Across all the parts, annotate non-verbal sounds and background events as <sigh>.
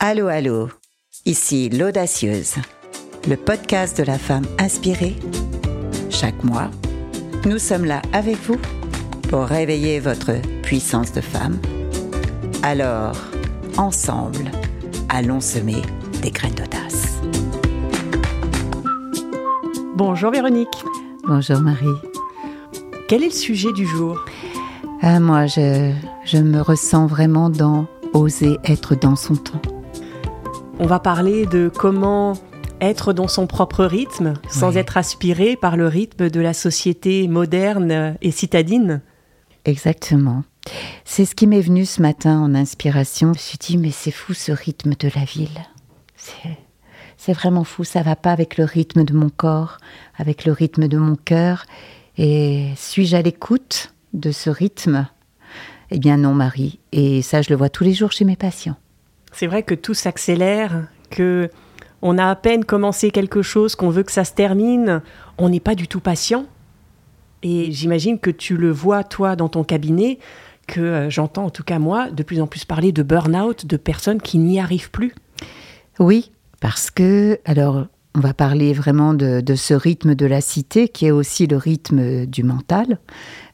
Allô, allô, ici l'Audacieuse, le podcast de la femme inspirée. Chaque mois, nous sommes là avec vous pour réveiller votre puissance de femme. Alors, ensemble, allons semer des graines d'audace. Bonjour Véronique. Bonjour Marie. Quel est le sujet du jour? Ah, Moi, je, je me ressens vraiment dans oser être dans son temps. On va parler de comment être dans son propre rythme sans Oui. être aspiré par le rythme de la société moderne et citadine. Exactement. C'est ce qui m'est venu ce matin en inspiration. Je me suis dit, mais c'est fou ce rythme de la ville. C'est, c'est vraiment fou, ça va pas avec le rythme de mon corps, avec le rythme de mon cœur. Et suis-je à l'écoute de ce rythme? Eh bien non, Marie. Et ça, je le vois tous les jours chez mes patients. C'est vrai que tout s'accélère, que on a à peine commencé quelque chose, qu'on veut que ça se termine, on n'est pas du tout patient. Et j'imagine que tu le vois toi dans ton cabinet, que euh, j'entends en tout cas moi de plus en plus parler de burn-out, de personnes qui n'y arrivent plus. Oui, parce que, alors, on va parler vraiment de, ce rythme de la cité qui est aussi le rythme du mental,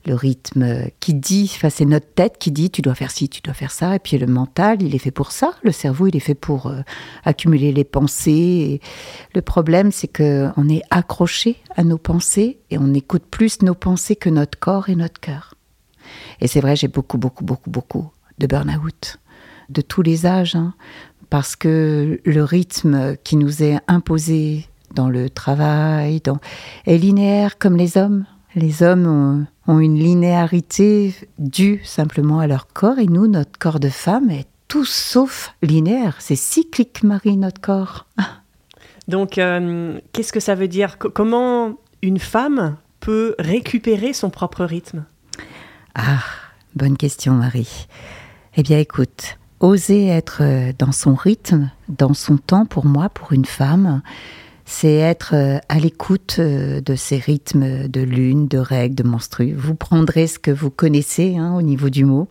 le rythme qui dit, enfin, c'est notre tête qui dit tu dois faire ci, tu dois faire ça, et puis le mental, il est fait pour ça, le cerveau, il est fait pour euh, accumuler les pensées. Le problème, c'est que on est accroché à nos pensées et on écoute plus nos pensées que notre corps et notre cœur. Et c'est vrai, j'ai beaucoup, beaucoup, beaucoup, beaucoup de burn-out, de tous les âges, hein, parce que le rythme qui nous est imposé dans le travail dans, est linéaire comme les hommes. Les hommes ont, ont une linéarité due simplement à leur corps, et nous, notre corps de femme est tout sauf linéaire. C'est cyclique, Marie, notre corps. <laughs> Donc, euh, qu'est-ce que ça veut dire? Co- Comment une femme peut récupérer son propre rythme? Ah, bonne question, Marie. Eh bien, écoute, oser être euh, dans son rythme, dans son temps, pour moi, pour une femme, c'est être euh, à l'écoute euh, de ces rythmes de lune, de règles, de menstrues. Vous prendrez ce que vous connaissez hein, au niveau du mot.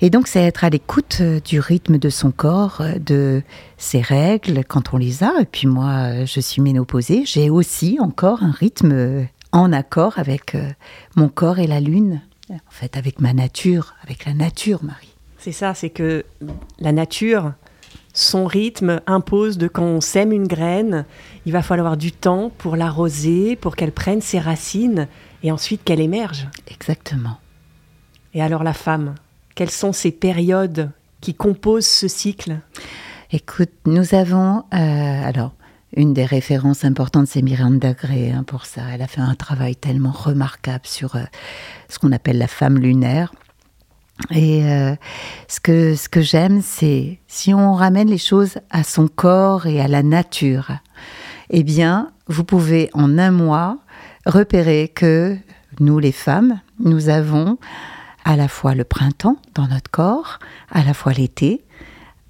Et donc, c'est être à l'écoute du rythme de son corps, de ses règles quand on les a. Et puis moi, je suis ménopausée. J'ai aussi encore un rythme en accord avec mon corps et la lune. En fait, avec ma nature, avec la nature, Marie. C'est ça, c'est que la nature, son rythme impose de quand on sème une graine, il va falloir du temps pour l'arroser, pour qu'elle prenne ses racines et ensuite qu'elle émerge. Exactement. Et alors la femme, quelles sont ces périodes qui composent ce cycle? Écoute, nous avons, euh, alors, une des références importantes, c'est Miranda Gray hein, pour ça. Elle a fait un travail tellement remarquable sur euh, ce qu'on appelle la femme lunaire. Et euh, ce que, ce que j'aime, c'est si on ramène les choses à son corps et à la nature, eh bien, vous pouvez en un mois repérer que nous, les femmes, nous avons à la fois le printemps dans notre corps, à la fois l'été,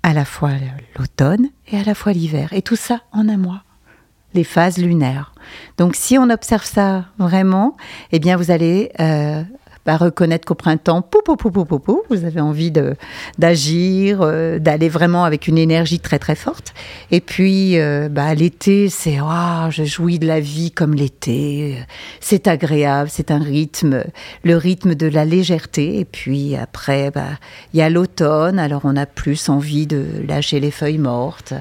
à la fois l'automne et à la fois l'hiver. Et tout ça en un mois. Les phases lunaires. Donc si on observe ça vraiment, eh bien vous allez euh, bah, reconnaître qu'au printemps, pou, pou, pou, vous avez envie d'agir, euh, d'aller vraiment avec une énergie très très forte. Et puis euh, bah, l'été, c'est waouh, je jouis de la vie comme l'été. C'est agréable, c'est un rythme, le rythme de la légèreté. Et puis après, bah, il y a l'automne, alors on a plus envie de lâcher les feuilles mortes.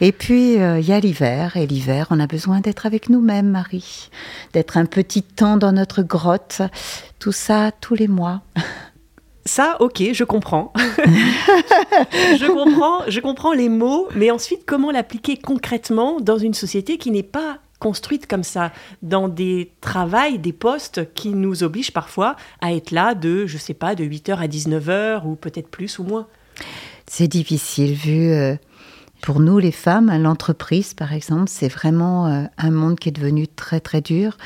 Et puis euh, il y a l'hiver, et l'hiver, on a besoin d'être avec nous-mêmes, Marie, d'être un petit temps dans notre grotte. Tout ça tous les mois. Ça, ok, je comprends. <laughs> je comprends, je comprends les mots, mais ensuite comment l'appliquer concrètement dans une société qui n'est pas construite comme ça, dans des travails, des postes qui nous obligent parfois à être là de, je sais pas, de 8h à 19h ou peut-être plus ou moins? C'est difficile vu euh, pour nous les femmes, l'entreprise par exemple, c'est vraiment euh, un monde qui est devenu très très dur.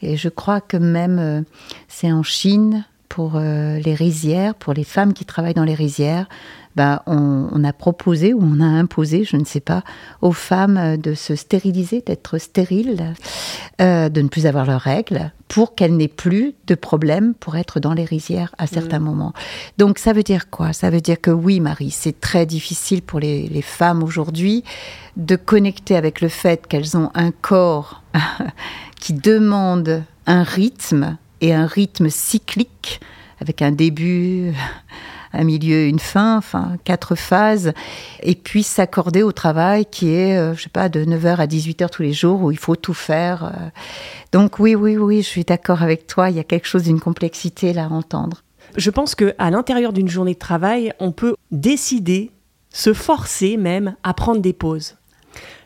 Et je crois que même euh, c'est en Chine pour euh, les rizières, pour les femmes qui travaillent dans les rizières, bah, on, a proposé ou on a imposé, je ne sais pas, aux femmes de se stériliser, d'être stériles, euh, de ne plus avoir leurs règles, pour qu'elles n'aient plus de problème pour être dans les rizières à certains mmh. moments. Donc ça veut dire quoi? Ça veut dire que oui, Marie, c'est très difficile pour les, les femmes aujourd'hui de connecter avec le fait qu'elles ont un corps <laughs> qui demande un rythme et un rythme cyclique avec un début, un milieu, une fin, enfin quatre phases, et puis s'accorder au travail qui est, euh, je sais pas, de 9h à 18h tous les jours où il faut tout faire. Euh. Donc oui, oui, oui, je suis d'accord avec toi, il y a quelque chose d'une complexité là à entendre. Je pense qu'à l'intérieur d'une journée de travail, on peut décider, se forcer même à prendre des pauses.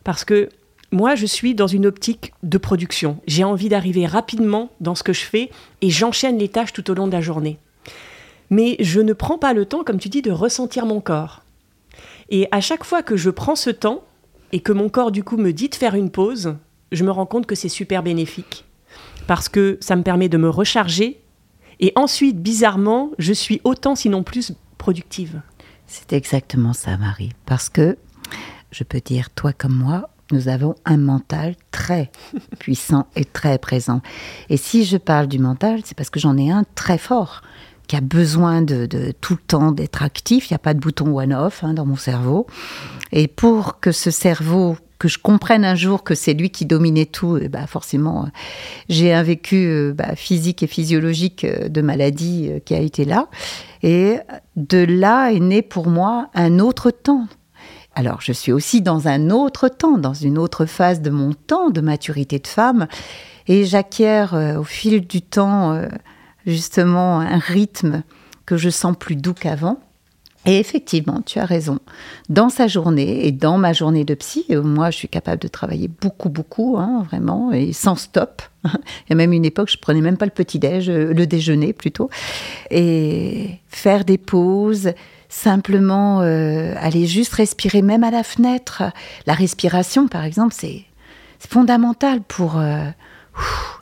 Parce que moi, je suis dans une optique de production. J'ai envie d'arriver rapidement dans ce que je fais et j'enchaîne les tâches tout au long de la journée. Mais je ne prends pas le temps, comme tu dis, de ressentir mon corps. Et à chaque fois que je prends ce temps et que mon corps, du coup, me dit de faire une pause, je me rends compte que c'est super bénéfique. Parce que ça me permet de me recharger. Et ensuite, bizarrement, je suis autant, sinon plus, productive. C'est exactement ça, Marie. Parce que, je peux dire, toi comme moi, nous avons un mental très puissant et très présent. Et si je parle du mental, c'est parce que j'en ai un très fort, qui a besoin de, tout le temps d'être actif. Il n'y a pas de bouton one-off hein, dans mon cerveau. Et pour que ce cerveau, que je comprenne un jour que c'est lui qui dominait tout, bah forcément, euh, j'ai un vécu euh, bah, physique et physiologique euh, de maladie qui a été là. Et de là est né pour moi un autre temps alors, je suis aussi dans un autre temps, dans une autre phase de mon temps de maturité de femme, et j'acquiers au fil du temps justement un rythme que je sens plus doux qu'avant. Et effectivement, tu as raison. Dans sa journée et dans ma journée de psy, euh, moi, je suis capable de travailler beaucoup, beaucoup, hein, vraiment, et sans stop. <laughs> Il y a même une époque, je prenais même pas le petit déj, le déjeuner plutôt, et faire des pauses, simplement euh, aller juste respirer, même à la fenêtre. La respiration, par exemple, c'est fondamental pour euh,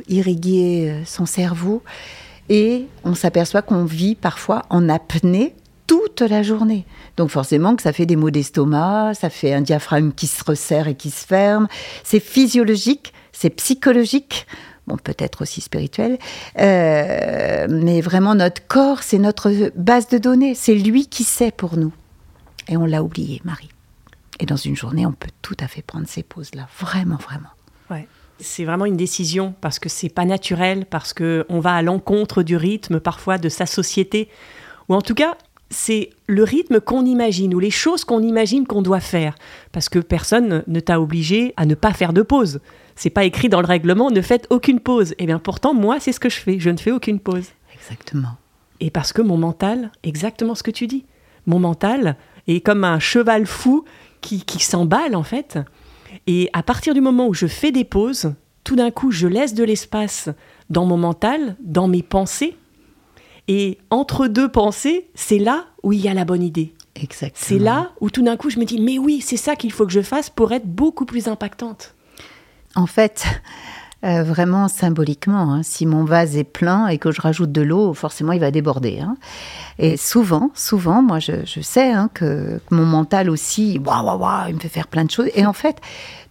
irriguer euh, son cerveau. Et on s'aperçoit qu'on vit parfois en apnée toute la journée. Donc forcément que ça fait des maux d'estomac, ça fait un diaphragme qui se resserre et qui se ferme. C'est physiologique, c'est psychologique bon, peut-être aussi spirituel, euh, mais vraiment notre corps, c'est notre base de données, c'est lui qui sait pour nous. Et on l'a oublié, Marie. Et dans une journée, on peut tout à fait prendre ces pauses-là, vraiment, vraiment. C'est vraiment une décision parce que c'est pas naturel, parce que on va à l'encontre du rythme parfois de sa société, ou en tout cas c'est le rythme qu'on imagine ou les choses qu'on imagine qu'on doit faire. Parce que personne ne t'a obligé à ne pas faire de pause. C'est pas écrit dans le règlement, ne faites aucune pause. Et eh bien pourtant, moi, c'est ce que je fais. Je ne fais aucune pause. Exactement. Et parce que mon mental, exactement ce que tu dis, mon mental est comme un cheval fou qui, qui s'emballe en fait. Et à partir du moment où je fais des pauses, tout d'un coup, je laisse de l'espace dans mon mental, dans mes pensées, et entre deux pensées, c'est là où il y a la bonne idée. Exactement. C'est là où tout d'un coup je me dis, mais oui, c'est ça qu'il faut que je fasse pour être beaucoup plus impactante. En fait, euh, vraiment symboliquement, hein, si mon vase est plein et que je rajoute de l'eau, forcément il va déborder. Hein. Et souvent, souvent, moi je, sais hein, que, mon mental aussi, waouh, waouh, waouh, il me fait faire plein de choses. Et en fait,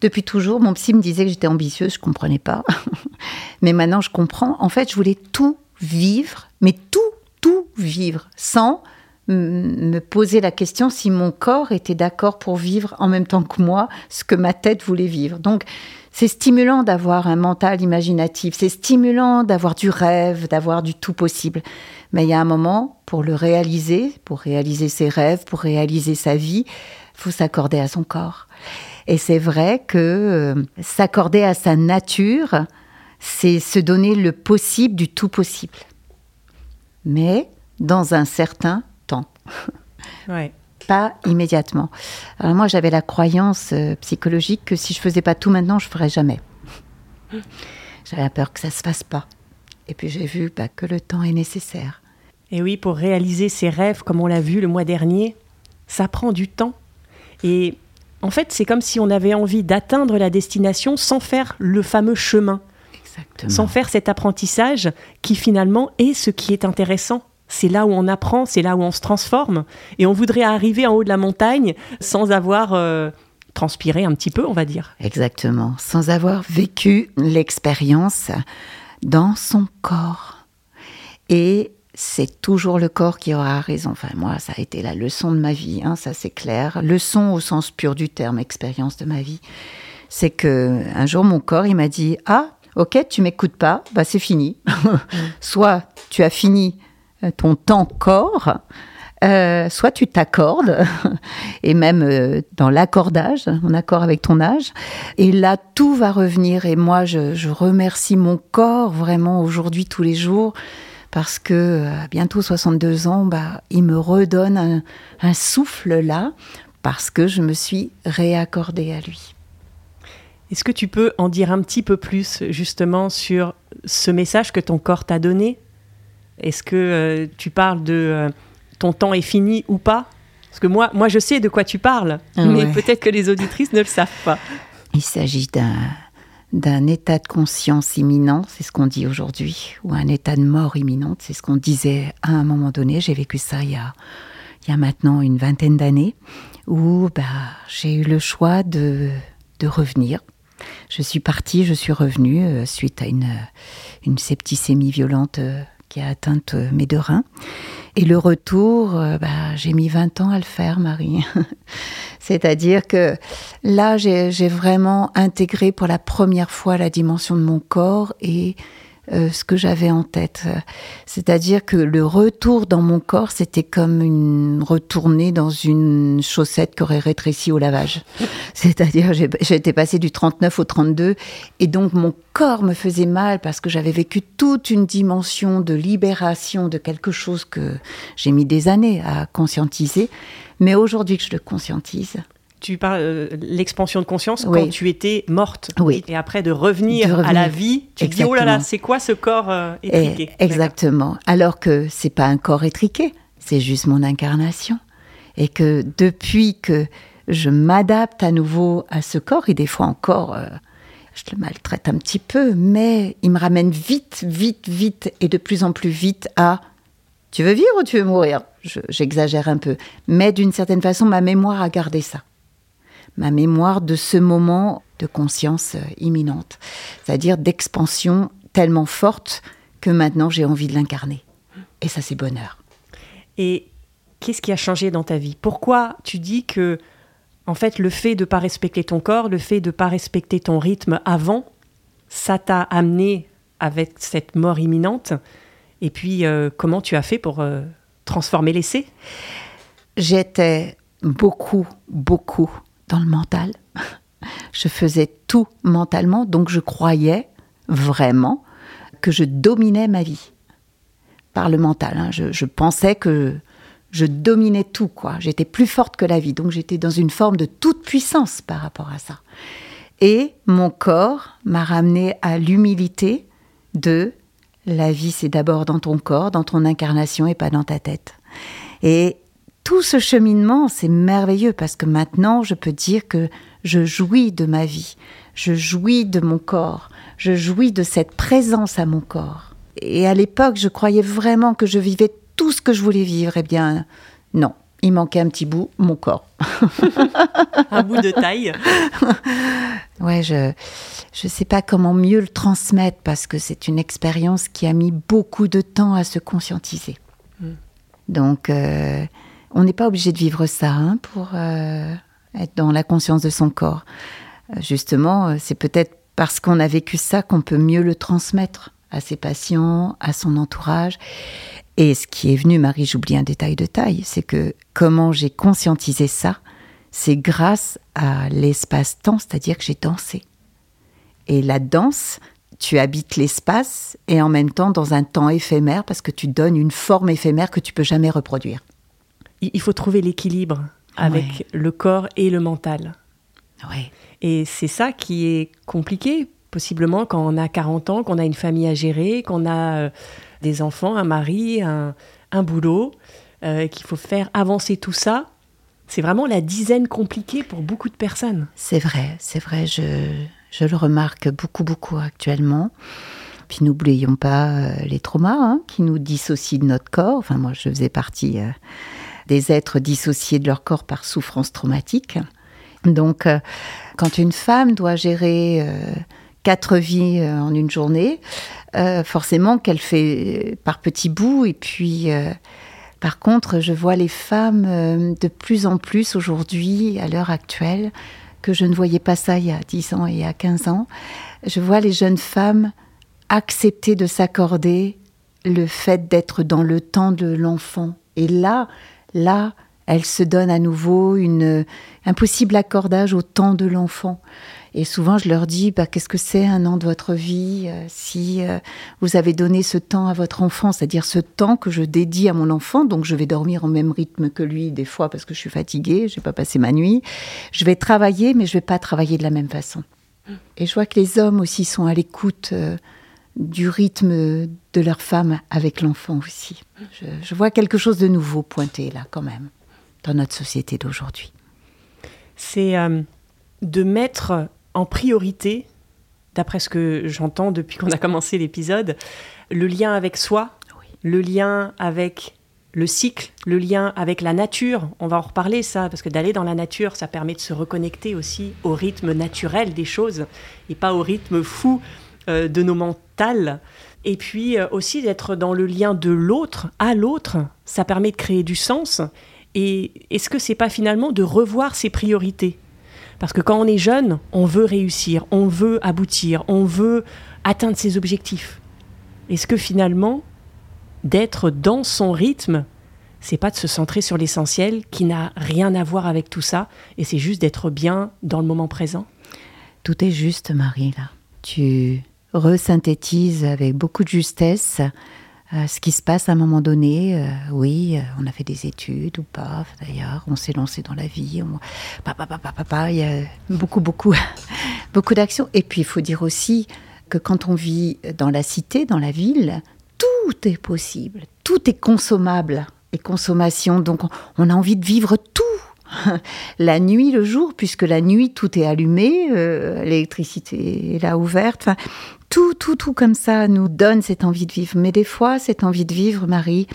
depuis toujours, mon psy me disait que j'étais ambitieuse, je comprenais pas. <laughs> Mais maintenant je comprends. En fait, je voulais tout vivre, mais tout, tout vivre, sans me poser la question si mon corps était d'accord pour vivre en même temps que moi ce que ma tête voulait vivre. Donc, c'est stimulant d'avoir un mental imaginatif, c'est stimulant d'avoir du rêve, d'avoir du tout possible. Mais il y a un moment, pour le réaliser, pour réaliser ses rêves, pour réaliser sa vie, faut s'accorder à son corps. Et c'est vrai que euh, s'accorder à sa nature, c'est se donner le possible du tout possible. Mais dans un certain temps. Pas immédiatement. Alors moi, j'avais la croyance euh, psychologique que si je faisais pas tout maintenant, je ferais jamais. J'avais peur que ça se fasse pas. Et puis j'ai vu bah, que le temps est nécessaire. Et oui, pour réaliser ses rêves, comme on l'a vu le mois dernier, ça prend du temps. Et en fait, c'est comme si on avait envie d'atteindre la destination sans faire le fameux chemin sans faire cet apprentissage qui finalement est ce qui est intéressant c'est là où on apprend, c'est là où on se transforme. Et on voudrait arriver en haut de la montagne sans avoir euh, transpiré un petit peu, on va dire. Exactement, sans avoir vécu l'expérience dans son corps. Et c'est toujours le corps qui aura raison. Enfin, moi, ça a été la leçon de ma vie, hein, ça c'est clair. Leçon au sens pur du terme, expérience de ma vie. C'est que un jour, mon corps, il m'a dit Ah, ok, tu m'écoutes pas, bah c'est fini. <laughs> Soit tu as fini ton temps corps, euh, soit tu t'accordes, <laughs> et même euh, dans l'accordage, en accord avec ton âge, et là tout va revenir. Et moi, je, remercie mon corps vraiment aujourd'hui, tous les jours, parce que à bientôt 62 ans, bah, il me redonne un souffle là, parce que je me suis réaccordée à lui. Est-ce que tu peux en dire un petit peu plus justement sur ce message que ton corps t'a donné? Est-ce que euh, tu parles de euh, ton temps est fini ou pas? Parce que moi, moi, je sais de quoi tu parles, ah mais peut-être que les auditrices ne le savent pas. Il s'agit d'un état de conscience imminent, c'est ce qu'on dit aujourd'hui, ou un état de mort imminente, c'est ce qu'on disait à un moment donné. J'ai vécu ça il y a, il y a maintenant une vingtaine d'années, où bah, j'ai eu le choix de, de revenir je suis partie, je suis revenue euh, suite à une, une septicémie violente euh, a atteint mes deux reins. Et le retour, bah, j'ai mis 20 ans à le faire, Marie. <laughs> C'est-à-dire que là, j'ai vraiment intégré pour la première fois la dimension de mon corps et euh, ce que j'avais en tête. C'est-à-dire que le retour dans mon corps, c'était comme une retournée dans une chaussette qui aurait rétréci au lavage. <laughs> C'est-à-dire, j'étais passée du 39 au 32 et donc mon corps me faisait mal parce que j'avais vécu toute une dimension de libération de quelque chose que j'ai mis des années à conscientiser. Mais aujourd'hui que je le conscientise, tu parles euh, l'expansion de conscience quand tu étais morte. Oui. Et après de revenir, à la vie, tu te dis oh là là, c'est quoi ce corps euh, étriqué? Exactement. Alors que c'est pas un corps étriqué, c'est juste mon incarnation. Et que depuis que je m'adapte à nouveau à ce corps, et des fois encore, euh, je le maltraite un petit peu, mais il me ramène vite, vite, vite, et de plus en plus vite à tu veux vivre ou tu veux mourir? J'exagère un peu. Mais d'une certaine façon, ma mémoire a gardé ça ma mémoire de ce moment de conscience euh, imminente, c'est-à-dire d'expansion tellement forte que maintenant j'ai envie de l'incarner. Et ça, c'est bonheur. Et qu'est-ce qui a changé dans ta vie? Pourquoi tu dis que, en fait, le fait de ne pas respecter ton corps, le fait de ne pas respecter ton rythme avant, ça t'a amené avec cette mort imminente? Et puis, euh, comment tu as fait pour euh, transformer l'essai? J'étais beaucoup, beaucoup dans le mental. <laughs> Je faisais tout mentalement, donc je croyais vraiment que je dominais ma vie par le mental. Hein. Je, pensais que je dominais tout, quoi. J'étais plus forte que la vie, donc j'étais dans une forme de toute puissance par rapport à ça. Et mon corps m'a ramené à l'humilité de la vie, c'est d'abord dans ton corps, dans ton incarnation et pas dans ta tête. Et tout ce cheminement, c'est merveilleux parce que maintenant, je peux dire que je jouis de ma vie, je jouis de mon corps, je jouis de cette présence à mon corps. Et à l'époque, je croyais vraiment que je vivais tout ce que je voulais vivre. Eh bien, non, il manquait un petit bout, mon corps. <laughs> un bout de taille. <laughs> ouais, je ne sais pas comment mieux le transmettre parce que c'est une expérience qui a mis beaucoup de temps à se conscientiser. Hmm. Donc, euh, on n'est pas obligé de vivre ça hein, pour euh, être dans la conscience de son corps. Euh, justement, euh, c'est peut-être parce qu'on a vécu ça qu'on peut mieux le transmettre à ses patients, à son entourage. Et ce qui est venu, Marie, j'oublie un détail de taille, c'est que comment j'ai conscientisé ça, c'est grâce à l'espace-temps, c'est-à-dire que j'ai dansé. Et la danse, tu habites l'espace et en même temps dans un temps éphémère parce que tu donnes une forme éphémère que tu peux jamais reproduire il faut trouver l'équilibre avec le corps et le mental. Et c'est ça qui est compliqué, possiblement quand on a 40 ans, qu'on a une famille à gérer, qu'on a euh, des enfants, un mari, un, boulot, euh, qu'il faut faire avancer tout ça. C'est vraiment la dizaine compliquée pour beaucoup de personnes. C'est vrai, c'est vrai, je, je, le remarque beaucoup, beaucoup actuellement. Puis n'oublions pas euh, les traumas hein, qui nous dissocient de notre corps. Enfin, moi, je faisais partie euh, des êtres dissociés de leur corps par souffrance traumatique. Donc, euh, quand une femme doit gérer quatre vies en une journée, forcément qu'elle fait par petits bouts. Et puis, par contre, je vois les femmes de plus en plus aujourd'hui, à l'heure actuelle, que je ne voyais pas ça il y a 10 ans et il y a 15 ans. Je vois les jeunes femmes accepter de s'accorder le fait d'être dans le temps de l'enfant. Et là, là, elle se donne à nouveau une, un possible accordage au temps de l'enfant. Et souvent, je leur dis, bah, qu'est-ce que c'est un an de votre vie euh, si euh, vous avez donné ce temps à votre enfant, c'est-à-dire ce temps que je dédie à mon enfant, donc je vais dormir au même rythme que lui des fois parce que je suis fatiguée, je n'ai pas passé ma nuit. Je vais travailler, mais je vais pas travailler de la même façon. Et je vois que les hommes aussi sont à l'écoute. Euh, du rythme de leur femme avec l'enfant aussi. Je, vois quelque chose de nouveau pointé là quand même dans notre société d'aujourd'hui. C'est euh, de mettre en priorité, d'après ce que j'entends depuis qu'on a commencé l'épisode, le lien avec soi, le lien avec le cycle, le lien avec la nature. On va en reparler ça, parce que d'aller dans la nature, ça permet de se reconnecter aussi au rythme naturel des choses et pas au rythme fou de nos mentales. Et puis euh, aussi d'être dans le lien de l'autre à l'autre, ça permet de créer du sens. Et est-ce que c'est pas finalement de revoir ses priorités? Parce que quand on est jeune, on veut réussir, on veut aboutir, on veut atteindre ses objectifs. Est-ce que finalement, d'être dans son rythme, c'est pas de se centrer sur l'essentiel qui n'a rien à voir avec tout ça, et c'est juste d'être bien dans le moment présent? Tout est juste, Marie, là. Tu resynthétise avec beaucoup de justesse euh, ce qui se passe à un moment donné. Euh, oui, euh, on a fait des études ou pas, d'ailleurs, on s'est lancé dans la vie. On... Il y a beaucoup, beaucoup, <laughs> beaucoup d'actions. Et puis, il faut dire aussi que quand on vit dans la cité, dans la ville, tout est possible, tout est consommable et consommation. Donc, on a envie de vivre tout <laughs> la nuit, le jour, puisque la nuit, tout est allumé, l'électricité est là ouverte. Tout, tout, tout comme ça nous donne cette envie de vivre. Mais des fois, cette envie de vivre, Marie,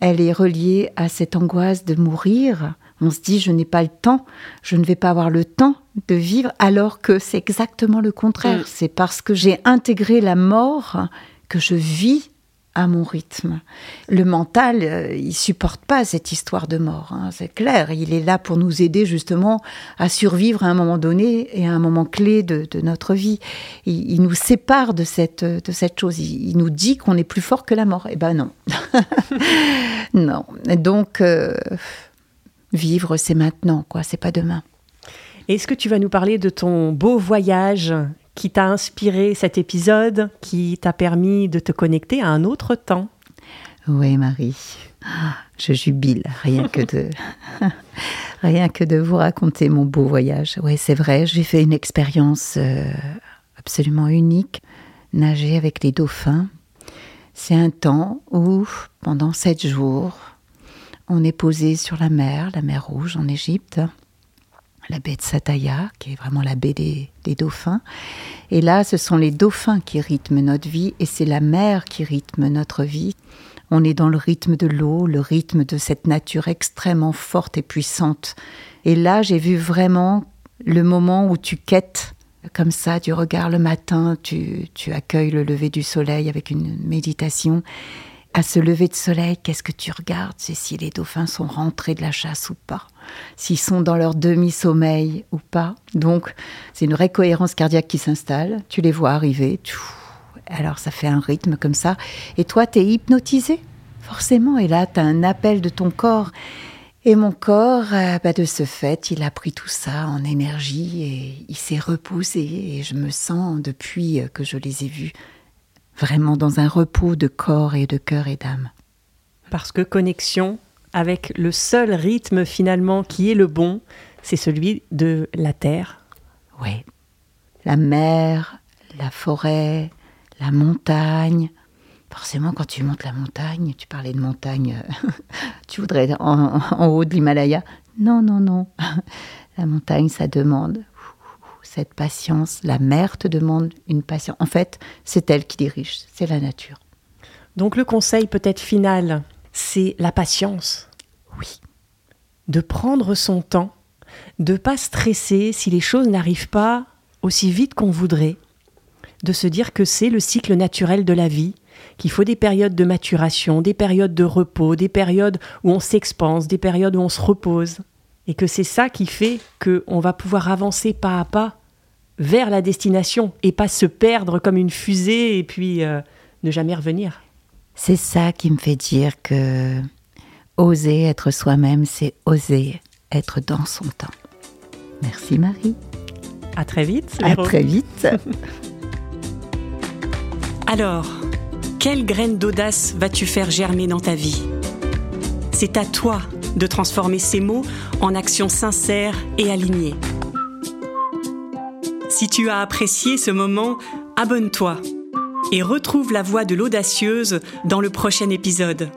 elle est reliée à cette angoisse de mourir. On se dit, je n'ai pas le temps, je ne vais pas avoir le temps de vivre, alors que c'est exactement le contraire. Mm. C'est parce que j'ai intégré la mort que je vis à mon rythme. Le mental, euh, il supporte pas cette histoire de mort, hein, c'est clair. Il est là pour nous aider justement à survivre à un moment donné et à un moment clé de, notre vie. Il, nous sépare de cette, de cette chose. Il, nous dit qu'on est plus fort que la mort. Eh ben non. <laughs> non. Donc, euh, vivre, c'est maintenant, quoi. C'est pas demain. Est-ce que tu vas nous parler de ton beau voyage qui t'a inspiré cet épisode, qui t'a permis de te connecter à un autre temps. Oui, Marie. Je jubile rien que de <laughs> rien que de vous raconter mon beau voyage. Oui, c'est vrai, j'ai fait une expérience euh, absolument unique, nager avec les dauphins. C'est un temps où, pendant sept jours, on est posé sur la mer, la mer Rouge en Égypte la baie de Sataya, qui est vraiment la baie des, dauphins. Et là, ce sont les dauphins qui rythment notre vie et c'est la mer qui rythme notre vie. On est dans le rythme de l'eau, le rythme de cette nature extrêmement forte et puissante. Et là, j'ai vu vraiment le moment où tu quêtes comme ça du regard le matin, tu, tu accueilles le lever du soleil avec une méditation à ce lever de soleil, qu'est-ce que tu regardes? C'est si les dauphins sont rentrés de la chasse ou pas, s'ils sont dans leur demi-sommeil ou pas. Donc, c'est une vraie cohérence cardiaque qui s'installe. Tu les vois arriver. Alors, ça fait un rythme comme ça. Et toi, tu es hypnotisé, forcément. Et là, tu as un appel de ton corps. Et mon corps, euh, bah, de ce fait, il a pris tout ça en énergie et il s'est reposé. Et je me sens, depuis que je les ai vus, vraiment dans un repos de corps et de cœur et d'âme. Parce que connexion avec le seul rythme finalement qui est le bon, c'est celui de la terre. Oui. La mer, la forêt, la montagne. Forcément, quand tu montes la montagne, tu parlais de montagne, <laughs> tu voudrais en, en haut de l'Himalaya. Non, non, non. <laughs> La montagne, ça demande cette patience. La mère te demande une patience. En fait, c'est elle qui dirige, c'est la nature. Donc le conseil peut-être final, c'est la patience. Oui. De prendre son temps, de pas stresser si les choses n'arrivent pas aussi vite qu'on voudrait, de se dire que c'est le cycle naturel de la vie, qu'il faut des périodes de maturation, des périodes de repos, des périodes où on s'expanse, des périodes où on se repose, et que c'est ça qui fait qu'on va pouvoir avancer pas à pas vers la destination et pas se perdre comme une fusée et puis euh, ne jamais revenir. C'est ça qui me fait dire que oser être soi-même, c'est oser être dans son temps. Merci Marie. À très vite. À très vite. <laughs> Alors, quelle graine d'audace vas-tu faire germer dans ta vie? C'est à toi de transformer ces mots en actions sincères et alignées. Si tu as apprécié ce moment, abonne-toi et retrouve la voix de l'audacieuse dans le prochain épisode.